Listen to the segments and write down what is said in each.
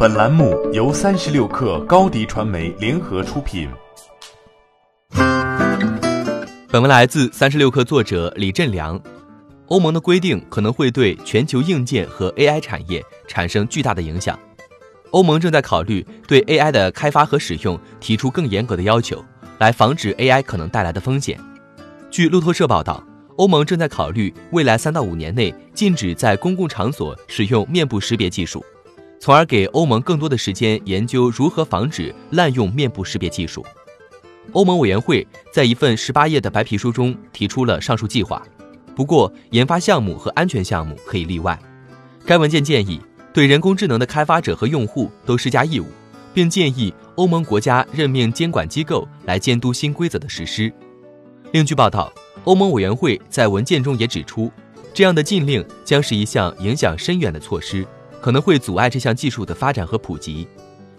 本栏目由三十六氪高低传媒联合出品。本文来自三十六氪作者李振良。欧盟的规定可能会对全球硬件和 AI 产业产生巨大的影响。欧盟正在考虑对 AI 的开发和使用提出更严格的要求，来防止 AI 可能带来的风险。据路透社报道，欧盟正在考虑未来三到五年内禁止在公共场所使用面部识别技术，从而给欧盟更多的时间研究如何防止滥用面部识别技术。欧盟委员会在一份十八页的白皮书中提出了上述计划，不过研发项目和安全项目可以例外。该文件建议。对人工智能的开发者和用户都施加义务，并建议欧盟国家任命监管机构来监督新规则的实施。另据报道，欧盟委员会在文件中也指出，这样的禁令将是一项影响深远的措施，可能会阻碍这项技术的发展和普及。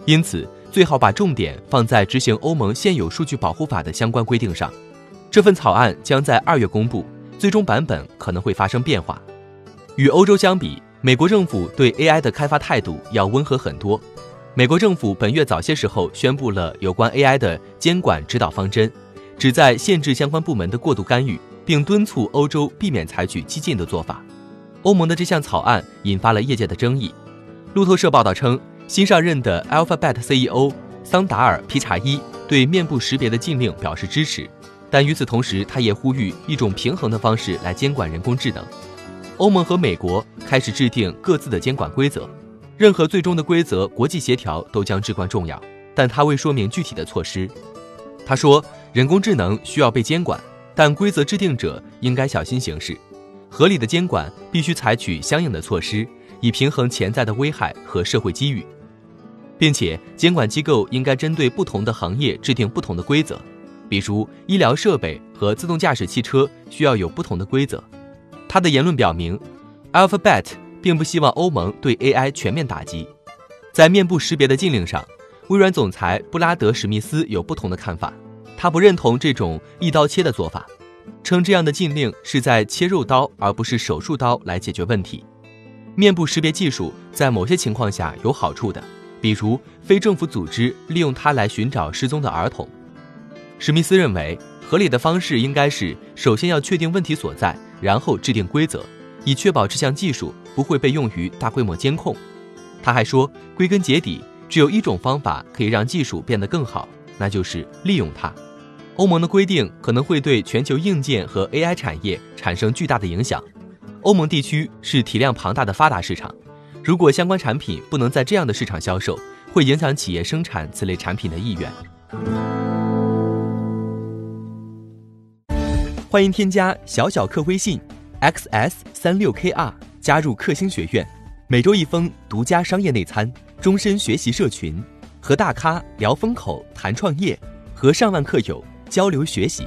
因此，最好把重点放在执行欧盟现有数据保护法的相关规定上。这份草案将在二月公布，最终版本可能会发生变化。与欧洲相比。美国政府对 AI 的开发态度要温和很多。美国政府本月早些时候宣布了有关 AI 的监管指导方针，旨在限制相关部门的过度干预，并敦促欧洲避免采取激进的做法。欧盟的这项草案引发了业界的争议。路透社报道称，新上任的 Alphabet CEO 桑达尔·皮查伊对面部识别的禁令表示支持，但与此同时，他也呼吁一种平衡的方式来监管人工智能。欧盟和美国开始制定各自的监管规则，任何最终的规则国际协调都将至关重要。但他未说明具体的措施。他说，人工智能需要被监管，但规则制定者应该小心行事。合理的监管必须采取相应的措施，以平衡潜在的危害和社会机遇，并且监管机构应该针对不同的行业制定不同的规则，比如医疗设备和自动驾驶汽车需要有不同的规则。他的言论表明，Alphabet 并不希望欧盟对 AI 全面打击。在面部识别的禁令上，微软总裁布拉德·史密斯有不同的看法。他不认同这种一刀切的做法，称这样的禁令是在切肉刀而不是手术刀来解决问题。面部识别技术在某些情况下有好处的，比如非政府组织利用它来寻找失踪的儿童。史密斯认为，合理的方式应该是首先要确定问题所在。然后制定规则，以确保这项技术不会被用于大规模监控。他还说，归根结底，只有一种方法可以让技术变得更好，那就是利用它。欧盟的规定可能会对全球硬件和 AI 产业产生巨大的影响。欧盟地区是体量庞大的发达市场，如果相关产品不能在这样的市场销售，会影响企业生产此类产品的意愿。欢迎添加小小客微信，xs 三六 kr，加入克星学院，每周一封独家商业内参，终身学习社群，和大咖聊风口谈创业，和上万客友交流学习。